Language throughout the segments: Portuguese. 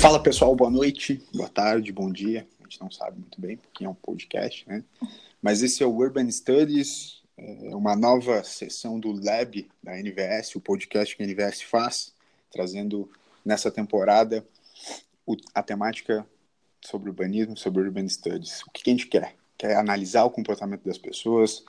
Fala pessoal, boa noite, boa tarde, bom dia. A gente não sabe muito bem, porque é um podcast, né? Mas esse é o Urban Studies, é uma nova sessão do Lab da NVS, o podcast que a NVS faz, trazendo nessa temporada a temática sobre urbanismo, sobre Urban Studies. O que a gente quer? Quer analisar o comportamento das pessoas,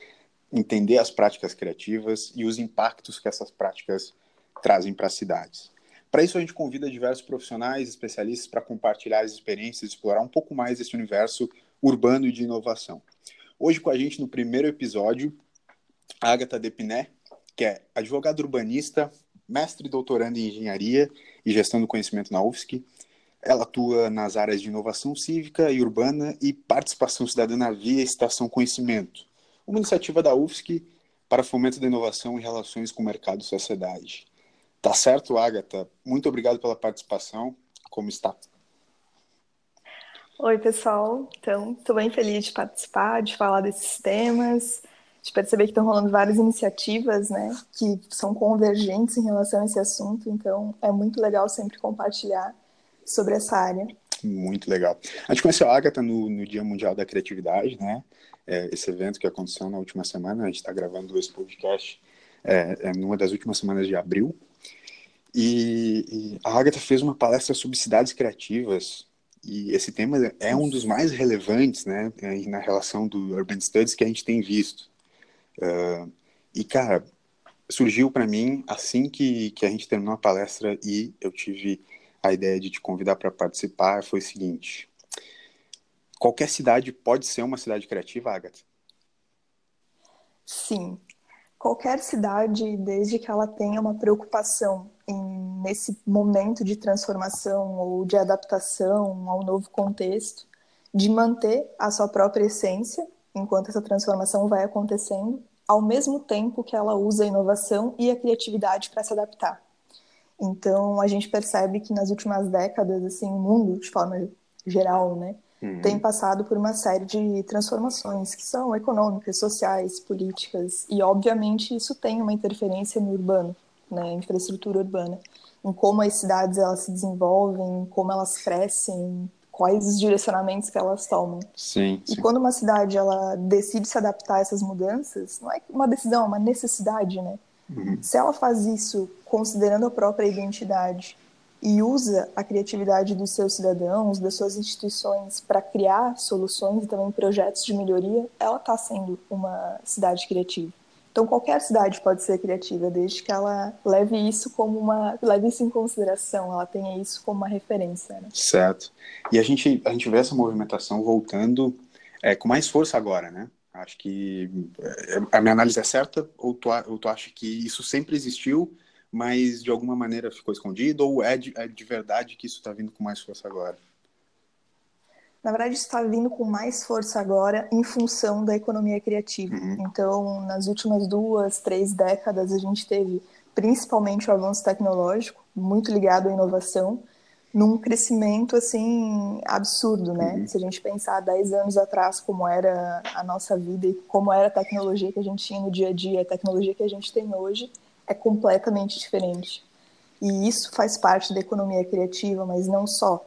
entender as práticas criativas e os impactos que essas práticas trazem para as cidades. Para isso, a gente convida diversos profissionais, especialistas, para compartilhar as experiências e explorar um pouco mais esse universo urbano e de inovação. Hoje, com a gente, no primeiro episódio, a Agatha Depiné, que é advogada urbanista, mestre e doutoranda em engenharia e gestão do conhecimento na UFSC. Ela atua nas áreas de inovação cívica e urbana e participação cidadã via Estação Conhecimento, uma iniciativa da UFSC para fomento da inovação em relações com o mercado e sociedade. Tá certo, Agatha? Muito obrigado pela participação. Como está? Oi, pessoal. Então, estou bem feliz de participar, de falar desses temas, de perceber que estão rolando várias iniciativas, né, que são convergentes em relação a esse assunto. Então, é muito legal sempre compartilhar sobre essa área. Muito legal. A gente conheceu a Agatha no, no Dia Mundial da Criatividade, né? É, esse evento que aconteceu na última semana. A gente está gravando esse podcast é, é, numa das últimas semanas de abril. E, e a Agatha fez uma palestra sobre cidades criativas, e esse tema é um dos mais relevantes, né, na relação do Urban Studies que a gente tem visto. Uh, e, cara, surgiu para mim assim que, que a gente terminou a palestra e eu tive a ideia de te convidar para participar, foi o seguinte. Qualquer cidade pode ser uma cidade criativa, Agatha? Sim. Qualquer cidade, desde que ela tenha uma preocupação em, nesse momento de transformação ou de adaptação ao novo contexto, de manter a sua própria essência enquanto essa transformação vai acontecendo, ao mesmo tempo que ela usa a inovação e a criatividade para se adaptar. Então, a gente percebe que nas últimas décadas, assim, o mundo, de forma geral, né, uhum. tem passado por uma série de transformações que são econômicas, sociais, políticas, e obviamente isso tem uma interferência no urbano né, infraestrutura urbana, em como as cidades elas se desenvolvem, como elas crescem, quais os direcionamentos que elas tomam. Sim, sim. E quando uma cidade ela decide se adaptar a essas mudanças, não é uma decisão, é uma necessidade, né? Uhum. Se ela faz isso considerando a própria identidade e usa a criatividade dos seus cidadãos, das suas instituições para criar soluções e também projetos de melhoria, ela está sendo uma cidade criativa. Então qualquer cidade pode ser criativa, desde que ela leve isso como uma, leve isso em consideração, ela tenha isso como uma referência. Né? Certo. E a gente a gente vê essa movimentação voltando é, com mais força agora, né? Acho que é, a minha análise é certa ou tu, ou tu acha que isso sempre existiu, mas de alguma maneira ficou escondido ou é de, é de verdade que isso está vindo com mais força agora? Na verdade está vindo com mais força agora em função da economia criativa. Uhum. Então, nas últimas duas, três décadas, a gente teve principalmente o avanço tecnológico, muito ligado à inovação, num crescimento assim absurdo, né? Uhum. Se a gente pensar 10 anos atrás como era a nossa vida e como era a tecnologia que a gente tinha no dia a dia, a tecnologia que a gente tem hoje é completamente diferente. E isso faz parte da economia criativa, mas não só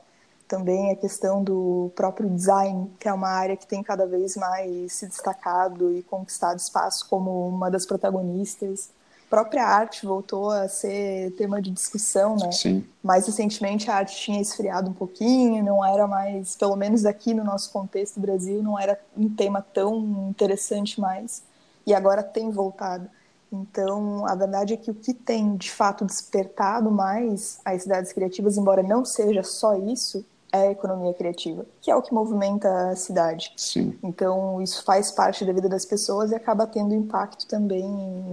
também a questão do próprio design, que é uma área que tem cada vez mais se destacado e conquistado espaço como uma das protagonistas. A própria arte voltou a ser tema de discussão, né? Sim. Mais recentemente a arte tinha esfriado um pouquinho, não era mais, pelo menos aqui no nosso contexto Brasil, não era um tema tão interessante mais. E agora tem voltado. Então, a verdade é que o que tem de fato despertado mais as cidades criativas, embora não seja só isso, é a economia criativa, que é o que movimenta a cidade. Sim. Então, isso faz parte da vida das pessoas e acaba tendo impacto também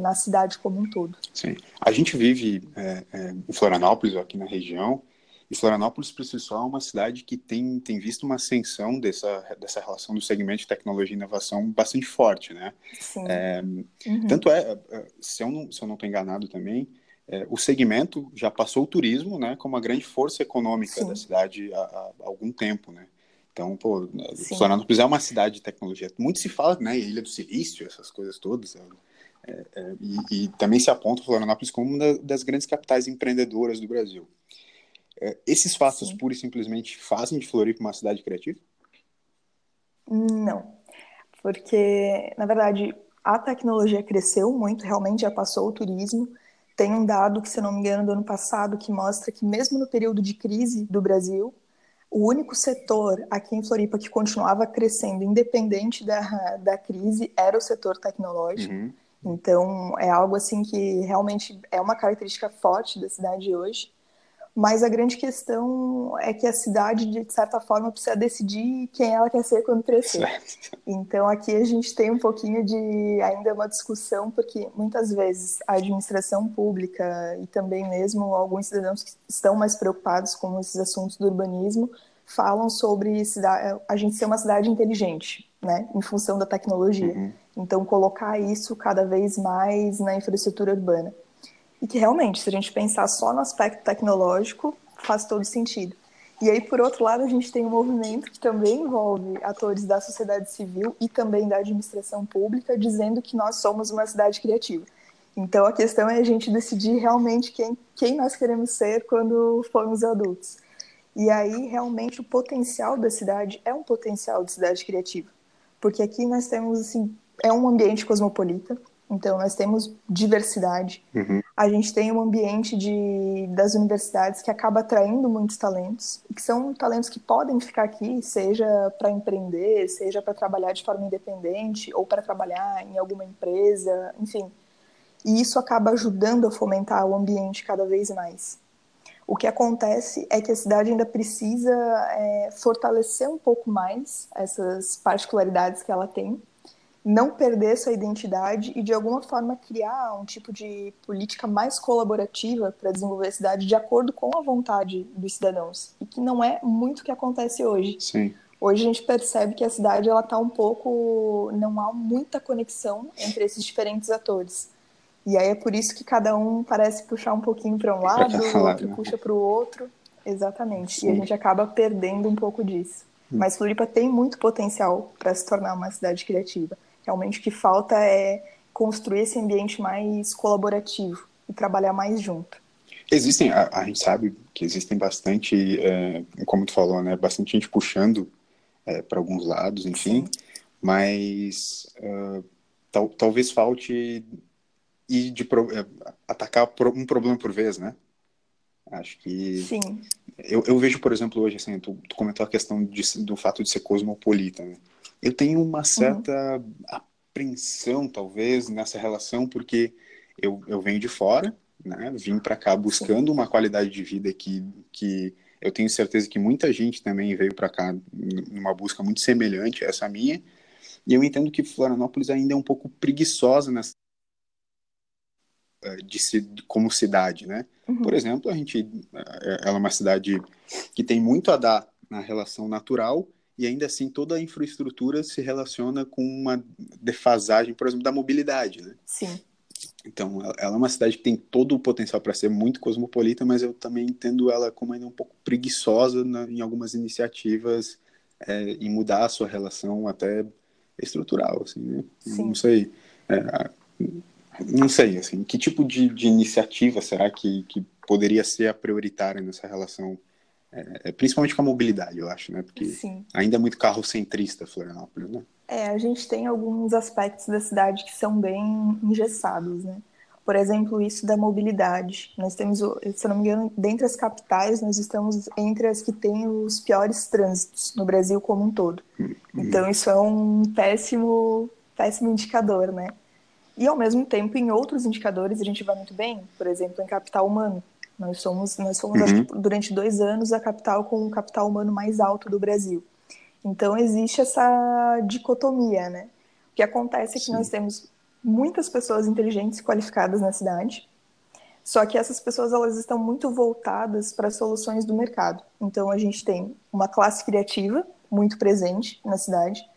na cidade como um todo. Sim. A gente vive é, é, em Florianópolis, aqui na região, e Florianópolis, por si só, é uma cidade que tem, tem visto uma ascensão dessa, dessa relação do segmento de tecnologia e inovação bastante forte, né? Sim. É, uhum. Tanto é, é se eu não estou enganado também, é, o segmento já passou o turismo, né, como uma grande força econômica Sim. da cidade há, há, algum tempo, né? Então, pô, Florianópolis é uma cidade de tecnologia. Muito se fala, né, Ilha do Silício, essas coisas todas. É, é, é e, e, também se aponta Florianópolis como uma das grandes capitais empreendedoras do Brasil. É, esses fatos Sim. pura e simplesmente fazem de Floripa uma cidade criativa? Não, porque, na verdade, a tecnologia cresceu muito, realmente já passou o turismo. Tem um dado que, se não me engano, do ano passado, que mostra que mesmo no período de crise do Brasil, o único setor aqui em Floripa que continuava crescendo, independente da, da crise, era o setor tecnológico. Uhum. Então, é algo assim que realmente é uma característica forte da cidade hoje. Mas a grande questão é que a cidade, de certa forma, precisa decidir quem ela quer ser quando crescer. Então, aqui a gente tem um pouquinho de ainda uma discussão, porque muitas vezes a administração pública e também mesmo alguns cidadãos que estão mais preocupados com esses assuntos do urbanismo falam sobre a gente ser uma cidade inteligente, né, em função da tecnologia. Uhum. Então, colocar isso cada vez mais na infraestrutura urbana. E que realmente, se a gente pensar só no aspecto tecnológico, faz todo sentido. E aí, por outro lado, a gente tem um movimento que também envolve atores da sociedade civil e também da administração pública, dizendo que nós somos uma cidade criativa. Então, a questão é a gente decidir realmente quem, quem nós queremos ser quando formos adultos. E aí, realmente, o potencial da cidade é um potencial de cidade criativa. Porque aqui nós temos, assim, é um ambiente cosmopolita, então, nós temos diversidade. Uhum. A gente tem um ambiente de, das universidades que acaba atraindo muitos talentos, que são talentos que podem ficar aqui, seja para empreender, seja para trabalhar de forma independente, ou para trabalhar em alguma empresa, enfim. E isso acaba ajudando a fomentar o ambiente cada vez mais. O que acontece é que a cidade ainda precisa é, fortalecer um pouco mais essas particularidades que ela tem, não perder sua identidade e de alguma forma criar um tipo de política mais colaborativa para desenvolver a cidade de acordo com a vontade dos cidadãos e que não é muito o que acontece hoje. Sim. Hoje a gente percebe que a cidade ela está um pouco não há muita conexão entre esses diferentes atores. E aí é por isso que cada um parece puxar um pouquinho para um lado, o outro né? puxa para o outro. Exatamente. Sim. E a gente acaba perdendo um pouco disso. Hum. Mas Floripa tem muito potencial para se tornar uma cidade criativa. Realmente o que falta é construir esse ambiente mais colaborativo e trabalhar mais junto. Existem, a, a gente sabe que existem bastante, é, como tu falou, né, bastante gente puxando é, para alguns lados, enfim, Sim. mas uh, tal, talvez falte ir de pro, é, atacar um problema por vez, né? Acho que. Sim. Eu, eu vejo, por exemplo, hoje, assim, tu, tu comentou a questão de, do fato de ser cosmopolita, né? Eu tenho uma certa uhum. apreensão, talvez, nessa relação, porque eu, eu venho de fora, né? Vim para cá buscando uma qualidade de vida que, que eu tenho certeza que muita gente também veio para cá numa busca muito semelhante a essa minha. E eu entendo que Florianópolis ainda é um pouco preguiçosa nessa eh, de, de como cidade, né? Uhum. Por exemplo, a gente, eh, ela é uma cidade que tem muito a dar na relação natural e ainda assim toda a infraestrutura se relaciona com uma defasagem, por exemplo, da mobilidade, né? Sim. Então, ela é uma cidade que tem todo o potencial para ser muito cosmopolita, mas eu também entendo ela como ainda um pouco preguiçosa em algumas iniciativas é, em mudar a sua relação até estrutural, assim, né? Sim. Não sei, é, não sei, assim, que tipo de, de iniciativa será que, que poderia ser a prioritária nessa relação é, é, principalmente com a mobilidade, eu acho, né? Porque Sim. ainda é muito carrocentrista Florianópolis, né? É, a gente tem alguns aspectos da cidade que são bem engessados, né? Por exemplo, isso da mobilidade. Nós temos, se eu não me engano, dentre as capitais, nós estamos entre as que têm os piores trânsitos no Brasil como um todo. Hum, então, isso é um péssimo, péssimo indicador, né? E, ao mesmo tempo, em outros indicadores, a gente vai muito bem. Por exemplo, em capital humano. Nós somos, nós fomos uhum. durante dois anos a capital com o capital humano mais alto do Brasil. Então existe essa dicotomia, né? O que acontece é que Sim. nós temos muitas pessoas inteligentes e qualificadas na cidade, só que essas pessoas elas estão muito voltadas para soluções do mercado. Então a gente tem uma classe criativa muito presente na cidade,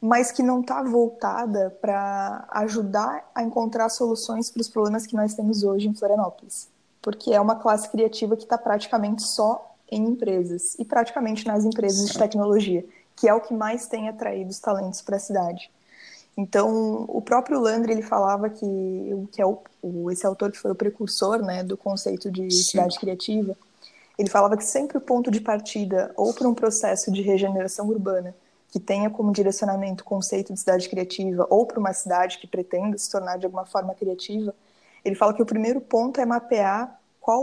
mas que não está voltada para ajudar a encontrar soluções para os problemas que nós temos hoje em Florianópolis porque é uma classe criativa que está praticamente só em empresas e praticamente nas empresas de tecnologia, que é o que mais tem atraído os talentos para a cidade. Então, o próprio Landry ele falava que, que é o, esse autor que foi o precursor né, do conceito de Sim. cidade criativa, Ele falava que sempre o ponto de partida, ou para um processo de regeneração urbana, que tenha como direcionamento o conceito de cidade criativa, ou para uma cidade que pretenda se tornar de alguma forma criativa, ele fala que o primeiro ponto é mapear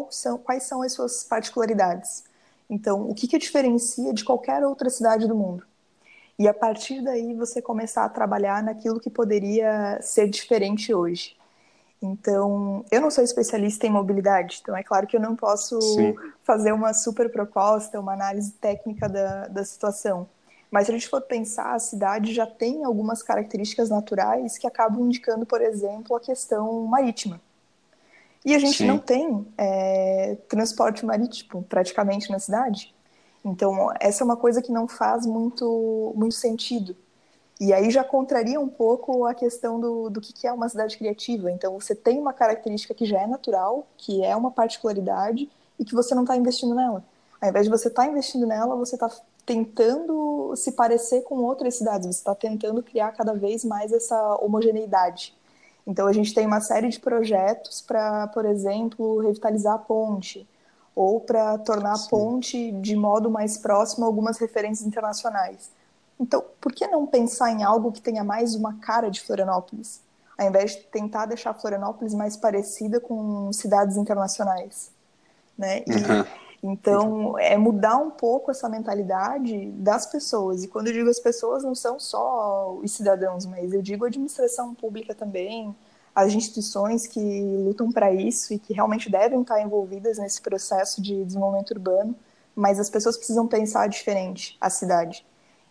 são, quais são as suas particularidades. Então, o que, que diferencia de qualquer outra cidade do mundo? E a partir daí você começar a trabalhar naquilo que poderia ser diferente hoje. Então, eu não sou especialista em mobilidade, então é claro que eu não posso Sim. fazer uma super proposta, uma análise técnica da, da situação. Mas se a gente for pensar, a cidade já tem algumas características naturais que acabam indicando, por exemplo, a questão marítima. E a gente Sim. não tem é, transporte marítimo praticamente na cidade. Então, essa é uma coisa que não faz muito, muito sentido. E aí já contraria um pouco a questão do, do que é uma cidade criativa. Então, você tem uma característica que já é natural, que é uma particularidade, e que você não está investindo nela. Ao invés de você estar tá investindo nela, você está tentando se parecer com outras cidades, você está tentando criar cada vez mais essa homogeneidade. Então, a gente tem uma série de projetos para, por exemplo, revitalizar a ponte, ou para tornar Sim. a ponte de modo mais próximo a algumas referências internacionais. Então, por que não pensar em algo que tenha mais uma cara de Florianópolis, ao invés de tentar deixar Florianópolis mais parecida com cidades internacionais, né? E, uhum. Então, é mudar um pouco essa mentalidade das pessoas. E quando eu digo as pessoas, não são só os cidadãos, mas eu digo a administração pública também, as instituições que lutam para isso e que realmente devem estar envolvidas nesse processo de desenvolvimento urbano, mas as pessoas precisam pensar diferente a cidade.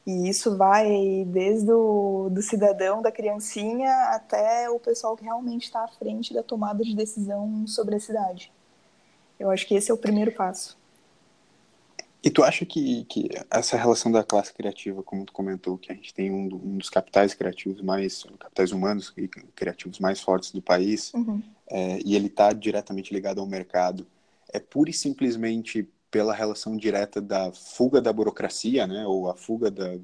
E isso vai desde o do cidadão, da criancinha, até o pessoal que realmente está à frente da tomada de decisão sobre a cidade. Eu acho que esse é o primeiro passo. E tu acha que, que essa relação da classe criativa, como tu comentou, que a gente tem um, um dos capitais criativos mais, capitais humanos e criativos mais fortes do país, uhum. é, e ele está diretamente ligado ao mercado, é pura e simplesmente pela relação direta da fuga da burocracia, né, ou a fuga da,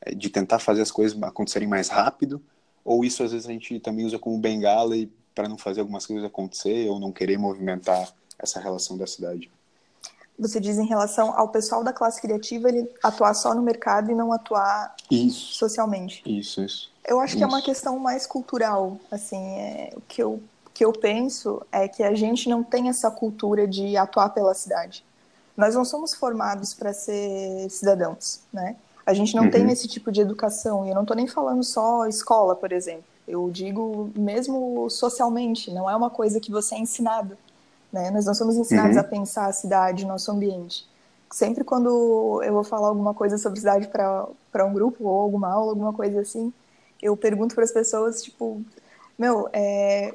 é, de tentar fazer as coisas acontecerem mais rápido, ou isso às vezes a gente também usa como bengala para não fazer algumas coisas acontecer ou não querer movimentar essa relação da cidade? Você diz em relação ao pessoal da classe criativa, ele atuar só no mercado e não atuar isso. socialmente. Isso, isso. Eu acho isso. que é uma questão mais cultural, assim, é, o que eu, que eu penso é que a gente não tem essa cultura de atuar pela cidade nós não somos formados para ser cidadãos, né? A gente não uhum. tem esse tipo de educação, e eu não estou nem falando só escola, por exemplo. Eu digo mesmo socialmente, não é uma coisa que você é ensinado, né? Nós não somos ensinados uhum. a pensar a cidade, nosso ambiente. Sempre quando eu vou falar alguma coisa sobre cidade para um grupo, ou alguma aula, alguma coisa assim, eu pergunto para as pessoas, tipo, meu, é,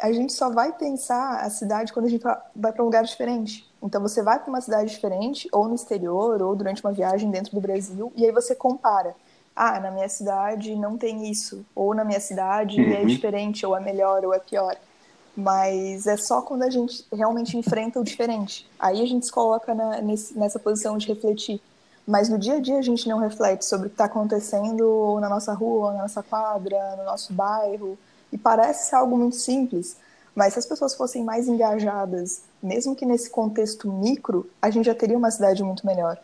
a gente só vai pensar a cidade quando a gente vai para um lugar diferente. Então você vai para uma cidade diferente, ou no exterior, ou durante uma viagem dentro do Brasil, e aí você compara. Ah, na minha cidade não tem isso, ou na minha cidade é uhum. é diferente, ou é melhor, ou é pior. Mas é só quando a gente realmente enfrenta o diferente. Aí a gente se coloca na, nesse, nessa posição de refletir. Mas no dia a dia a gente não reflete sobre o que está acontecendo na nossa rua, na nossa quadra, no nosso bairro, e parece algo muito simples, mas se as pessoas fossem mais engajadas, mesmo que nesse contexto micro, a gente já teria uma cidade muito melhor.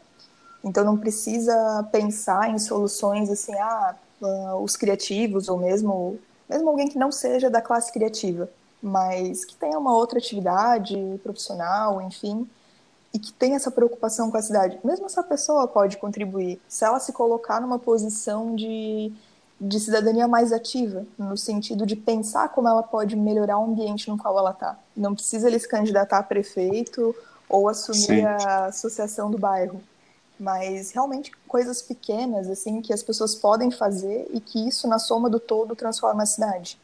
Então não precisa pensar em soluções assim, ah, ah, os criativos ou mesmo mesmo alguém que não seja da classe criativa, mas que tenha uma outra atividade profissional, enfim, e que tenha essa preocupação com a cidade. Mesmo essa pessoa pode contribuir se ela se colocar numa posição de de cidadania mais ativa, no sentido de pensar como ela pode melhorar o ambiente no qual ela está. Não precisa ele se candidatar a prefeito ou assumir Sim. a associação do bairro, mas realmente coisas pequenas assim que as pessoas podem fazer e que isso na soma do todo transforma a cidade.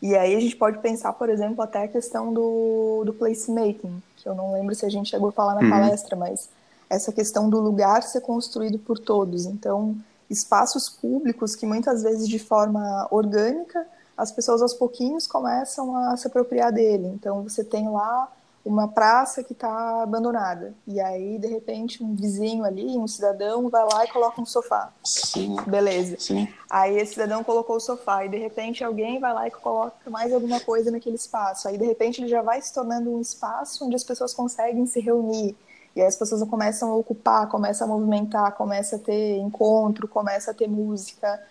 E aí a gente pode pensar, por exemplo, até a questão do, do placemaking, que eu não lembro se a gente chegou a falar na uhum. palestra, mas essa questão do lugar ser construído por todos. Então, espaços públicos que muitas vezes de forma orgânica as pessoas aos pouquinhos começam a se apropriar dele. Então você tem lá uma praça que está abandonada. E aí, de repente, um vizinho ali, um cidadão, vai lá e coloca um sofá. Sim. Beleza. Sim. Aí esse cidadão colocou o sofá e de repente alguém vai lá e coloca mais alguma coisa naquele espaço. Aí de repente ele já vai se tornando um espaço onde as pessoas conseguem se reunir. E aí as pessoas começam a ocupar, começam a movimentar, começa a ter encontro, começa a ter música.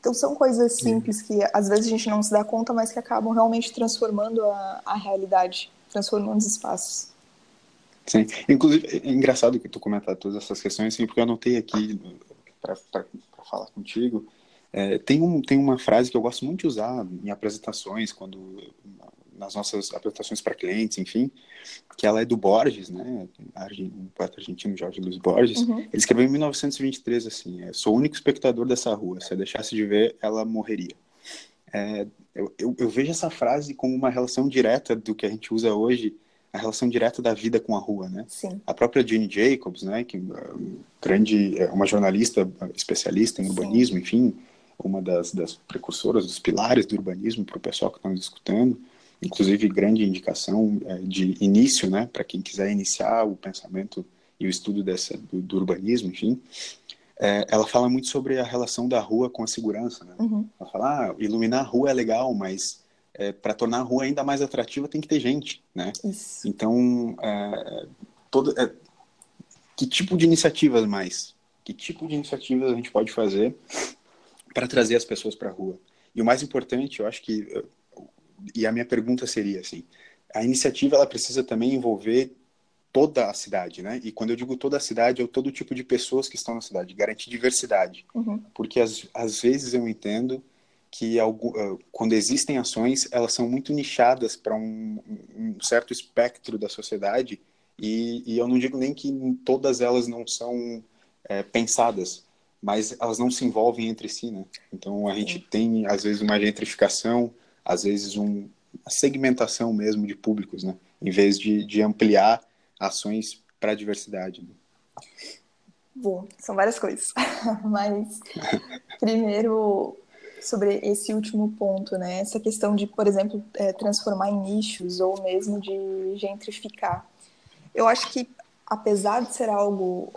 Então são coisas simples que às vezes a gente não se dá conta, mas que acabam realmente transformando a, a realidade transformando os espaços. Sim, inclusive é engraçado que tu comentar todas essas questões, assim, porque eu anotei aqui para falar contigo. É, tem, um, tem uma frase que eu gosto muito de usar em apresentações, quando nas nossas apresentações para clientes, enfim, que ela é do Borges, né, o poeta argentino Jorge Luiz Borges. Uhum. Ele escreveu em 1923 assim: é, "Sou o único espectador dessa rua. Se a deixasse de ver, ela morreria." É, eu, eu, eu, vejo essa frase como uma relação direta do que a gente usa hoje, a relação direta da vida com a rua, né? Sim. A própria Jane Jacobs, né, que é grande, é uma jornalista especialista em urbanismo, Sim. enfim, uma das, das precursoras, dos pilares do urbanismo para o pessoal que está nos escutando, inclusive grande indicação é, de início, né, para quem quiser iniciar o pensamento e o estudo dessa, do, do urbanismo, enfim é, ela fala muito sobre a relação da rua com a segurança. Né? Uhum. Ela fala, ah, iluminar a rua é legal, mas é, para tornar a rua ainda mais atrativa tem que ter gente, né? Isso. Então, é, todo, é, que tipo de iniciativas mais? Que tipo de iniciativas a gente pode fazer para trazer as pessoas para a rua? E o mais importante, eu acho que, e a minha pergunta seria assim, a iniciativa ela precisa também envolver toda a cidade, né? E quando eu digo toda a cidade, é todo tipo de pessoas que estão na cidade, garantir diversidade. Uhum. Porque às, às vezes eu entendo que algo, ah, quando existem ações, elas são muito nichadas para um, um, certo espectro da sociedade e, e, eu não digo nem que todas elas não são é, pensadas, mas elas não se envolvem entre si, né? Então a gente tem às vezes uma gentrificação, às vezes um, uma segmentação mesmo de públicos, né? Em vez de, de ampliar ações para a diversidade? Né? Bom, são várias coisas, mas primeiro sobre esse último ponto, né? Essa questão de, por exemplo, é, transformar em nichos ou mesmo de gentrificar. Eu acho que, apesar de ser algo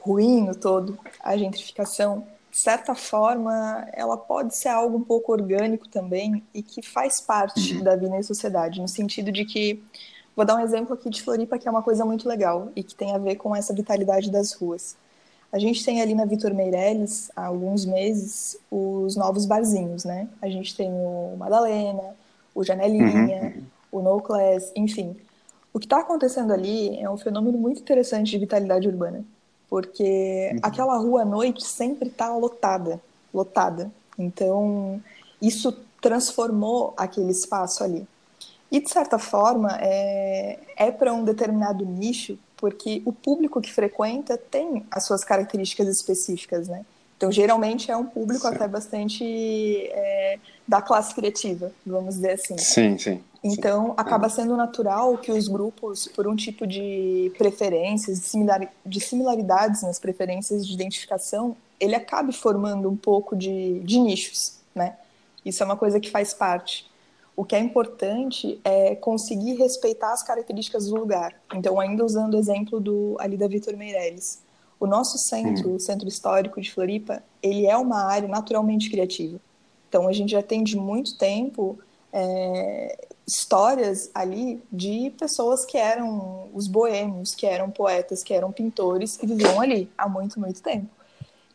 ruim no todo, a gentrificação, de certa forma, ela pode ser algo um pouco orgânico também e que faz parte uhum. da vida em sociedade, no sentido de que Vou dar um exemplo aqui de Floripa, que é uma coisa muito legal e que tem a ver com essa vitalidade das ruas. A gente tem ali na Vitor Meirelles, há alguns meses, os novos barzinhos, né? A gente tem o Madalena, o Janelinha, uhum. o No Class, enfim. O que está acontecendo ali é um fenômeno muito interessante de vitalidade urbana, porque uhum. aquela rua à noite sempre está lotada, lotada. Então, isso transformou aquele espaço ali. E, de certa forma, é, é para um determinado nicho, porque o público que frequenta tem as suas características específicas, né? Então, geralmente é um público até bastante é, da classe criativa, vamos dizer assim. Sim, sim. Então, sim. acaba sendo natural que os grupos, por um tipo de preferências, de, similar, de similaridades nas preferências de identificação, ele acabe formando um pouco de, de nichos, né? Isso é uma coisa que faz parte. O que é importante é conseguir respeitar as características do lugar. Então, ainda usando o exemplo do ali da Vitor Meirelles, o nosso centro, o Centro Histórico de Floripa, ele é uma área naturalmente criativa. Então, a gente já tem de muito tempo é, histórias ali de pessoas que eram os boêmios, que eram poetas, que eram pintores, que viviam ali há muito, muito tempo.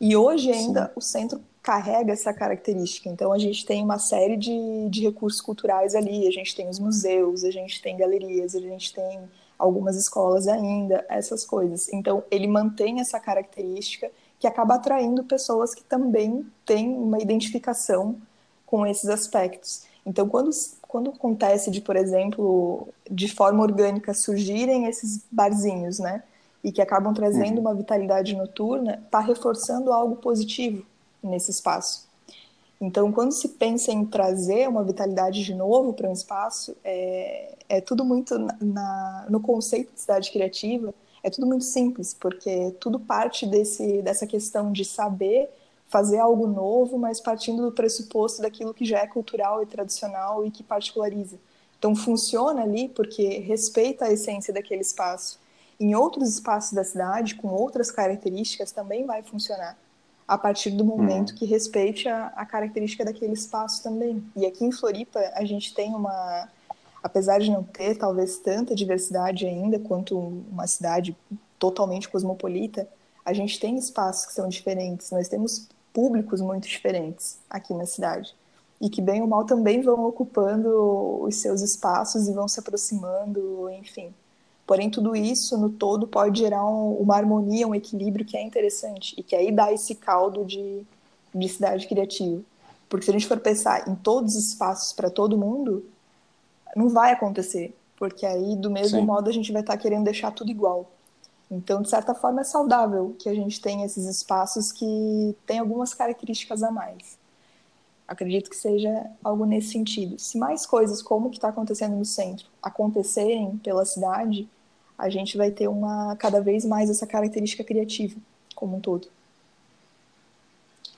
E hoje ainda Sim. o centro carrega essa característica. Então, a gente tem uma série de, de recursos culturais ali, a gente tem os museus, a gente tem galerias, a gente tem algumas escolas ainda, essas coisas. Então, ele mantém essa característica que acaba atraindo pessoas que também têm uma identificação com esses aspectos. Então, quando, quando acontece de, por exemplo, de forma orgânica surgirem esses barzinhos, né? E que acabam trazendo uhum. uma vitalidade noturna, está reforçando algo positivo nesse espaço. Então, quando se pensa em trazer uma vitalidade de novo para um espaço, é, é tudo muito na, no conceito de cidade criativa, é tudo muito simples, porque tudo parte desse, dessa questão de saber fazer algo novo, mas partindo do pressuposto daquilo que já é cultural e tradicional e que particulariza. Então funciona ali porque respeita a essência daquele espaço. Em outros espaços da cidade, com outras características, também vai funcionar a partir do momento uhum. que respeite a, a, característica daquele espaço também. E aqui em Floripa a gente tem uma, apesar de não ter talvez tanta diversidade ainda quanto uma cidade totalmente cosmopolita, a gente tem espaços que são diferentes. Nós temos públicos muito diferentes aqui na cidade e que bem ou mal também vão ocupando os seus espaços e vão se aproximando, enfim. Porém, tudo isso no todo pode gerar um, uma harmonia, um equilíbrio que é interessante e que aí dá esse caldo de, de cidade criativa. Porque se a gente for pensar em todos os espaços para todo mundo, não vai acontecer. Porque aí, do mesmo Sim. modo, a gente vai estar tá querendo deixar tudo igual. Então, de certa forma, é saudável que a gente tenha esses espaços que têm algumas características a mais. Acredito que seja algo nesse sentido. Se mais coisas como o que está acontecendo no centro acontecerem pela cidade, a gente vai ter uma cada vez mais essa característica criativa como um todo.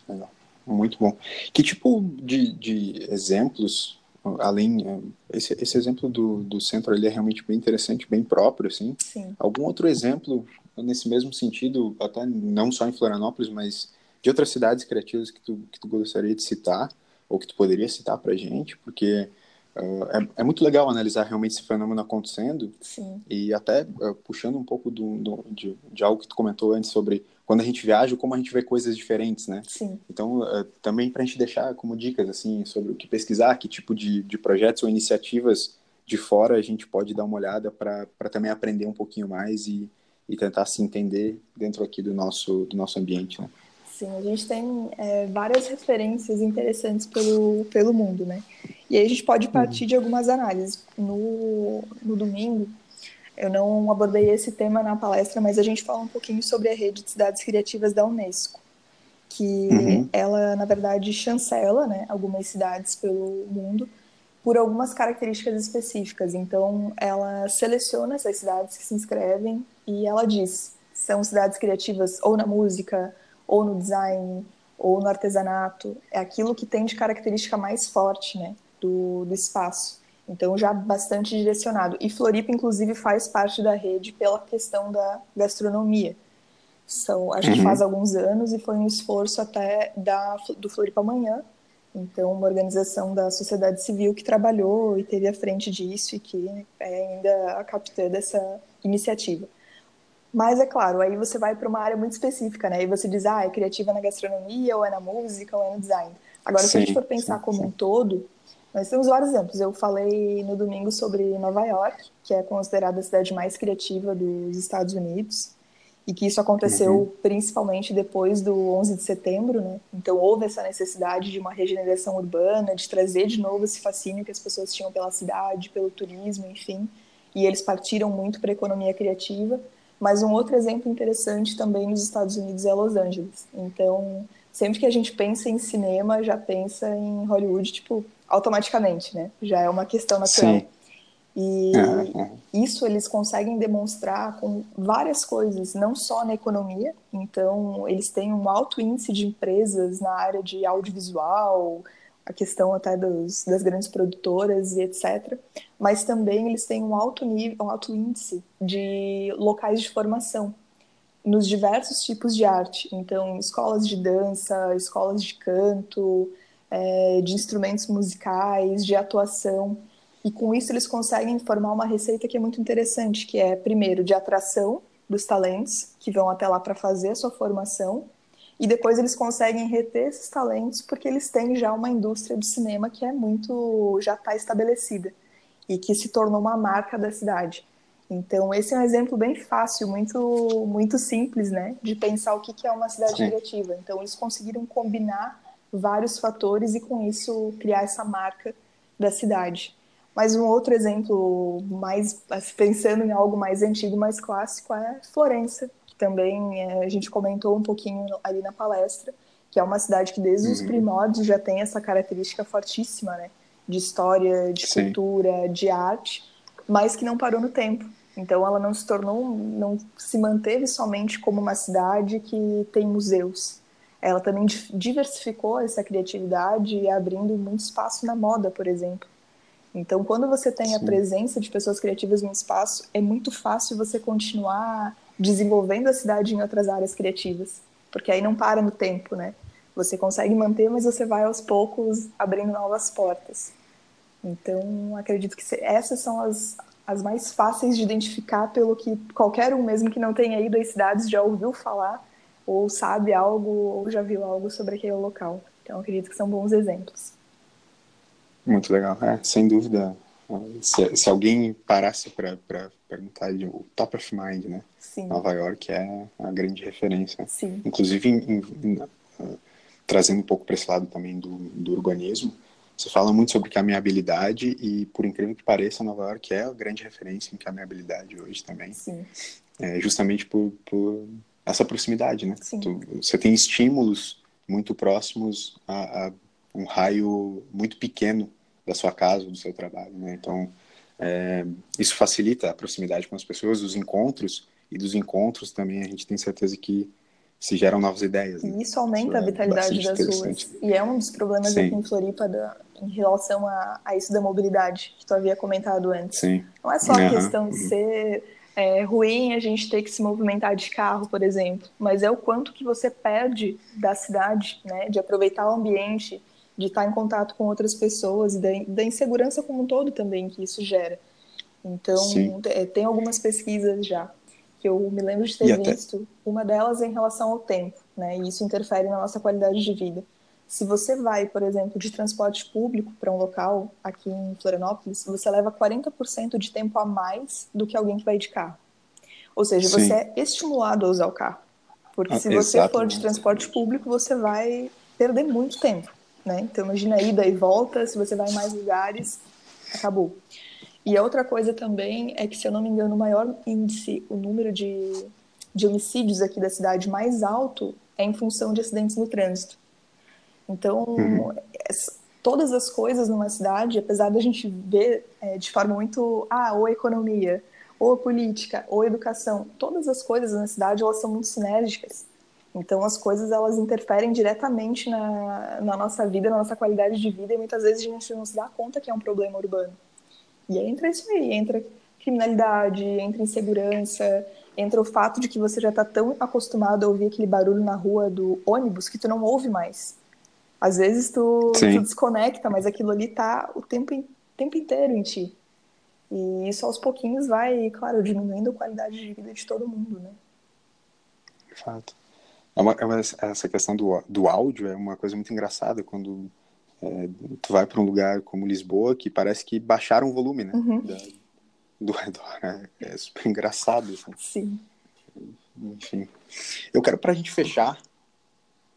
Legal. Muito bom. Que tipo de, de exemplos, além esse, esse exemplo do, do centro ali é realmente bem interessante, bem próprio, assim. Sim. Algum outro exemplo nesse mesmo sentido, até não só em Florianópolis, mas de outras cidades criativas que tu, que tu gostaria de citar ou que tu poderia citar para gente, porque é, é, muito legal analisar realmente esse fenômeno acontecendo Sim. e até uh, puxando um pouco do, do, de, de, algo que tu comentou antes sobre quando a gente viaja como a gente vê coisas diferentes, né? Sim. Então uh, também para a gente deixar como dicas assim sobre o que pesquisar, que tipo de, de projetos ou iniciativas de fora a gente pode dar uma olhada para também aprender um pouquinho mais e, e tentar se entender dentro aqui do nosso do nosso ambiente, né? Sim, a gente tem é, várias referências interessantes pelo, pelo mundo, né? E aí a gente pode partir uhum. de algumas análises. No, no domingo, eu não abordei esse tema na palestra, mas a gente fala um pouquinho sobre a rede de cidades criativas da Unesco, que uhum. ela, na verdade, chancela né, algumas cidades pelo mundo por algumas características específicas. Então, ela seleciona essas cidades que se inscrevem e ela diz: são cidades criativas ou na música, ou no design, ou no artesanato, é aquilo que tem de característica mais forte, né, do, do espaço. Então, já bastante direcionado. E Floripa, inclusive, faz parte da rede pela questão da gastronomia. São, a gente uhum. faz alguns anos e foi um esforço até da, do Floripa Amanhã, então, uma organização da sociedade civil que trabalhou e teve à frente disso e que é ainda a capitã dessa iniciativa. Mas é claro, aí você vai para uma área muito específica, né? E você diz, ah, é criativa na gastronomia, ou é na música, ou é no design. Agora, sim, se a gente for pensar sim, como sim. um todo, nós temos vários exemplos. Eu falei no domingo sobre Nova York, que é considerada a cidade mais criativa dos Estados Unidos, e que isso aconteceu uhum. principalmente depois do 11 de setembro, né? Então houve essa necessidade de uma regeneração urbana, de trazer de novo esse fascínio que as pessoas tinham pela cidade, pelo turismo, enfim. E eles partiram muito para a economia criativa. Mas um outro exemplo interessante também nos Estados Unidos é Los Angeles. Então, sempre que a gente pensa em cinema, já pensa em Hollywood, tipo, automaticamente, né? Já é uma questão natural. Sim. E isso eles conseguem demonstrar com várias coisas, não só na economia. Então, eles têm um alto índice de empresas na área de audiovisual, a questão até dos, das grandes produtoras e etc. Mas também eles têm um alto nível, um alto índice de locais de formação nos diversos tipos de arte. Então, escolas de dança, escolas de canto, é, de instrumentos musicais, de atuação. E com isso eles conseguem formar uma receita que é muito interessante, que é primeiro de atração dos talentos que vão até lá para fazer a sua formação e depois eles conseguem reter esses talentos porque eles têm já uma indústria de cinema que é muito já está estabelecida e que se tornou uma marca da cidade. Então esse é um exemplo bem fácil, muito muito simples, né, de pensar o que é uma cidade Sim. criativa. Então eles conseguiram combinar vários fatores e com isso criar essa marca da cidade. Mas um outro exemplo mais pensando em algo mais antigo, mais clássico é Florença, também é, a gente comentou um pouquinho ali na palestra, que é uma cidade que desde uhum. os primórdios já tem essa característica fortíssima, né? De história, de Sim. cultura, de arte, mas que não parou no tempo. Então ela não se tornou, não se manteve somente como uma cidade que tem museus. Ela também diversificou essa criatividade, abrindo muito espaço na moda, por exemplo. Então, quando você tem Sim. a presença de pessoas criativas no espaço, é muito fácil você continuar desenvolvendo a cidade em outras áreas criativas, porque aí não para no tempo, né? Você consegue manter, mas você vai aos poucos abrindo novas portas. Então, acredito que essas são as, as mais fáceis de identificar, pelo que qualquer um, mesmo que não tenha ido às cidades, já ouviu falar, ou sabe algo, ou já viu algo sobre aquele local. Então, acredito que são bons exemplos. Muito legal, é, sem dúvida. Se, se alguém parasse para perguntar o top of mind, né? Sim. Nova York é a grande referência. Sim. Inclusive, em, em, em, trazendo um pouco para esse lado também do, do urbanismo, você fala muito sobre caminhabilidade e, por incrível que pareça, Nova York é a grande referência em caminhabilidade hoje também. Sim. É, justamente por, por, essa proximidade, né? Tu, você tem estímulos muito próximos a, a, um raio muito pequeno da sua casa, do seu trabalho, né? Então, é, isso facilita a proximidade com as pessoas, os encontros, e dos encontros também a gente tem certeza que se geram novas ideias. Né? E isso aumenta isso a é vitalidade das ruas. E é um dos problemas Sim. aqui em Floripa da, em relação a, a, isso da mobilidade, que tu havia comentado antes. Sim. Não é só a uhum. questão de ser é, ruim a gente ter que se movimentar de carro, por exemplo, mas é o quanto que você perde da cidade, né, de aproveitar o ambiente, de estar em contato com outras pessoas, da, da insegurança como um todo também que isso gera. Então, é, tem algumas pesquisas já que eu me lembro de ter e visto, até... uma delas é em relação ao tempo, né? E isso interfere na nossa qualidade de vida. Se você vai, por exemplo, de transporte público para um local aqui em Florianópolis, você leva 40% de tempo a mais do que alguém que vai de carro. Ou seja, Sim. você é estimulado a usar o carro. Porque ah, se você exatamente. for de transporte público, você vai perder muito tempo, né? Então imagina ida e volta, se você vai em mais lugares, acabou. E a outra coisa também é que, se eu não me engano, o maior índice, o número de, de homicídios aqui da cidade mais alto é em função de acidentes no trânsito. Então, uhum. todas as coisas numa cidade, apesar da gente ver é, de forma muito, ah, ou economia, ou política, ou educação, todas as coisas na cidade, elas são muito sinérgicas. Então, as coisas, elas interferem diretamente na, na nossa vida, na nossa qualidade de vida, e muitas vezes a gente não se dá conta que é um problema urbano. E aí entra isso aí, entra criminalidade, entra insegurança, entra o fato de que você já está tão acostumado a ouvir aquele barulho na rua do ônibus que tu não ouve mais. Às vezes tu, tu desconecta, mas aquilo ali tá o tempo, tempo inteiro em ti. E isso aos pouquinhos vai, claro, diminuindo a qualidade de vida de todo mundo, né? Fato. É uma, é uma, essa questão do, do áudio é uma coisa muito engraçada quando é, tu vai para um lugar como Lisboa que parece que baixaram o volume, né? Uhum. Da, do redor. É, é super engraçado. Assim. Sim. Enfim. Eu quero, para a gente fechar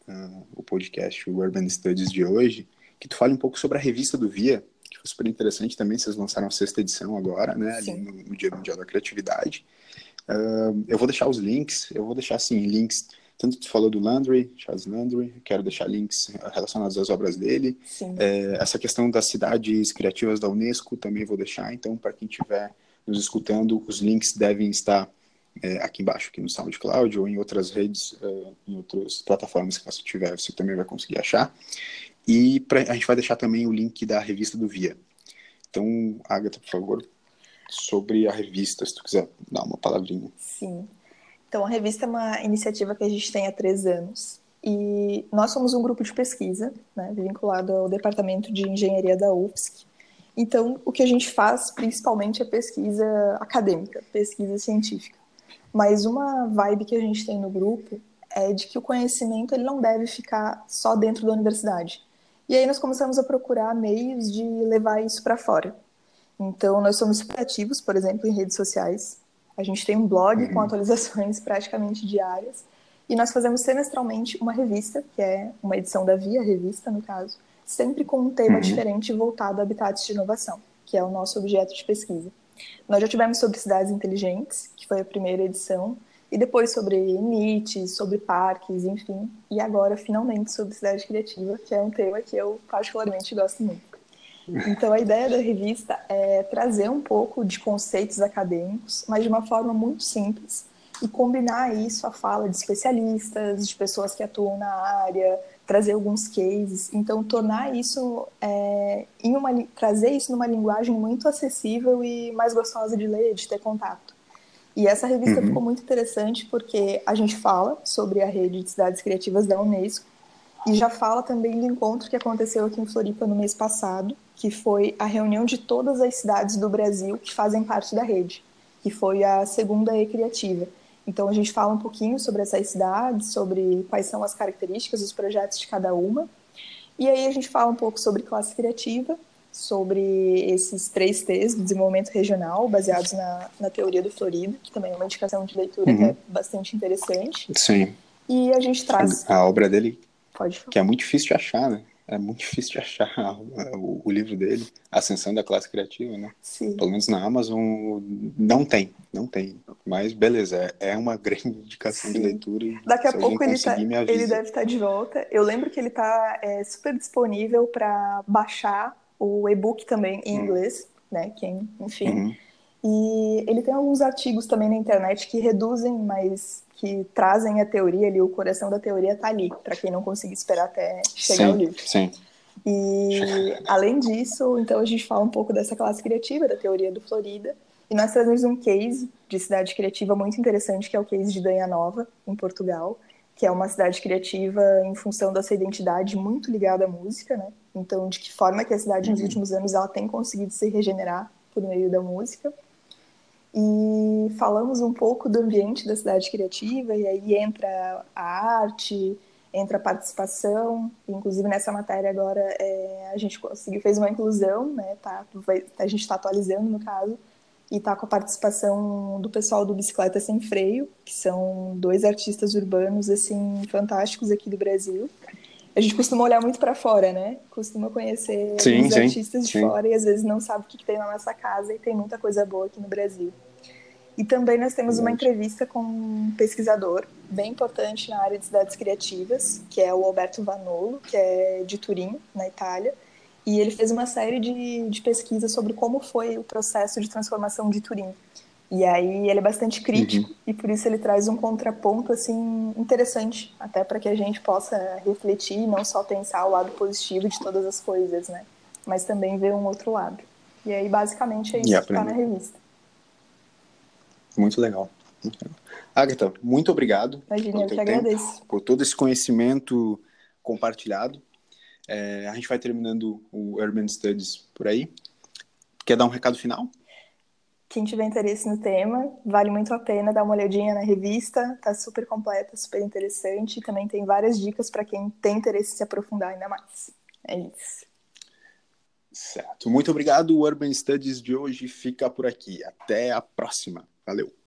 uh, o podcast, o Urban Studies de hoje, que tu fale um pouco sobre a revista do Via, que foi super interessante também. Vocês lançaram a sexta edição agora, né? Ali no, no, Dia Mundial da Criatividade. Uh, eu vou deixar os links, eu vou deixar, assim, links tanto tu falou do Landry, Charles Landry, quero deixar links relacionados às obras dele. É, essa questão das cidades criativas da Unesco também vou deixar. Então, para quem estiver nos escutando, os links devem estar é, aqui embaixo, aqui no SoundCloud ou em outras redes, é, em outras plataformas que você tiver, você também vai conseguir achar. E pra, a gente vai deixar também o link da revista do Via. Então, Agatha, por favor, sobre a revista, se tu quiser dar uma palavrinha. Sim. Então, a revista é uma iniciativa que a gente tem há três anos. E nós somos um grupo de pesquisa, né, vinculado ao Departamento de Engenharia da UFSC. Então, o que a gente faz principalmente é pesquisa acadêmica, pesquisa científica. Mas uma vibe que a gente tem no grupo é de que o conhecimento ele não deve ficar só dentro da universidade. E aí nós começamos a procurar meios de levar isso para fora. Então, nós somos super ativos, por exemplo, em redes sociais. A gente tem um blog com uhum. atualizações praticamente diárias e nós fazemos semestralmente uma revista, que é uma edição da Via Revista, no caso, sempre com um tema uhum. diferente voltado a habitats de inovação, que é o nosso objeto de pesquisa. Nós já tivemos sobre cidades inteligentes, que foi a primeira edição, e depois sobre NIT, sobre parques, enfim, e agora finalmente sobre cidade criativa, que é um tema que eu particularmente gosto muito. Então, a ideia da revista é trazer um pouco de conceitos acadêmicos, mas de uma forma muito simples, e combinar isso à fala de especialistas, de pessoas que atuam na área, trazer alguns cases. Então, tornar isso é, em uma trazer isso numa linguagem muito acessível e mais gostosa de ler, de ter contato. E essa revista uhum. ficou muito interessante porque a gente fala sobre a rede de cidades criativas da Unesco e já fala também do encontro que aconteceu aqui em Floripa no mês passado, que foi a reunião de todas as cidades do Brasil que fazem parte da rede, que foi a segunda E Criativa. Então a gente fala um pouquinho sobre essas cidades, sobre quais são as características dos projetos de cada uma. E aí a gente fala um pouco sobre classe criativa, sobre esses três T's do desenvolvimento regional, baseados na, na teoria do Florida, que também é uma indicação de leitura uhum. que é bastante interessante. Sim. E a gente traz. A, a obra dele, Pode falar. que é muito difícil de achar, né? É muito difícil de achar o, o, livro dele, Ascensão da Classe Criativa, né? Sim. Pelo menos na Amazon não tem, não tem. Mas beleza, é, é uma grande indicação Sim. de leitura. Daqui a pouco ele, tá, ele deve estar de volta. Eu lembro que ele está é, super disponível para baixar o e-book também em hum. inglês, né? Quem, enfim. Uhum. E ele tem alguns artigos também na internet que reduzem, mas que trazem a teoria ali, o coração da teoria tá ali, para quem não conseguir esperar até chegar sim, ao livro. Sim. E além disso, então a gente fala um pouco dessa classe criativa, da teoria do Florida, e nós trazemos um case de cidade criativa muito interessante, que é o case de Danha Nova, em Portugal, que é uma cidade criativa em função da sua identidade muito ligada à música, né? Então, de que forma que a cidade nos uhum. últimos anos ela tem conseguido se regenerar por meio da música e falamos um pouco do ambiente da cidade criativa, e aí entra a arte, entra a participação, inclusive nessa matéria agora é, a gente conseguiu, fez uma inclusão, né, tá, a gente está atualizando no caso, e está com a participação do pessoal do Bicicleta Sem Freio, que são dois artistas urbanos, assim, fantásticos aqui do Brasil. A gente costuma olhar muito para fora, né? Costuma conhecer sim, os artistas de sim. fora e às vezes não sabe o que, que tem na nossa casa e tem muita coisa boa aqui no Brasil. E também nós temos uma entrevista com um pesquisador bem importante na área de cidades criativas, que é o Alberto Vanolo, que é de Turim, na Itália. E ele fez uma série de, de pesquisas sobre como foi o processo de transformação de Turim. E aí ele é bastante crítico uhum. e por isso ele traz um contraponto assim interessante, até para que a gente possa refletir e não só pensar o lado positivo de todas as coisas, né? Mas também ver um outro lado. E aí basicamente é isso que está na revista. Muito legal. Agatha, muito obrigado. Imagina, eu que agradeço. Por todo esse conhecimento compartilhado. É, a gente vai terminando o Urban Studies por aí. Quer dar um recado final? Quem tiver interesse no tema, vale muito a pena dar uma olhadinha na revista, tá super completa, super interessante, e também tem várias dicas para quem tem interesse em se aprofundar ainda mais. É isso. Certo. Muito obrigado. O Urban Studies de hoje fica por aqui. Até a próxima. Valeu!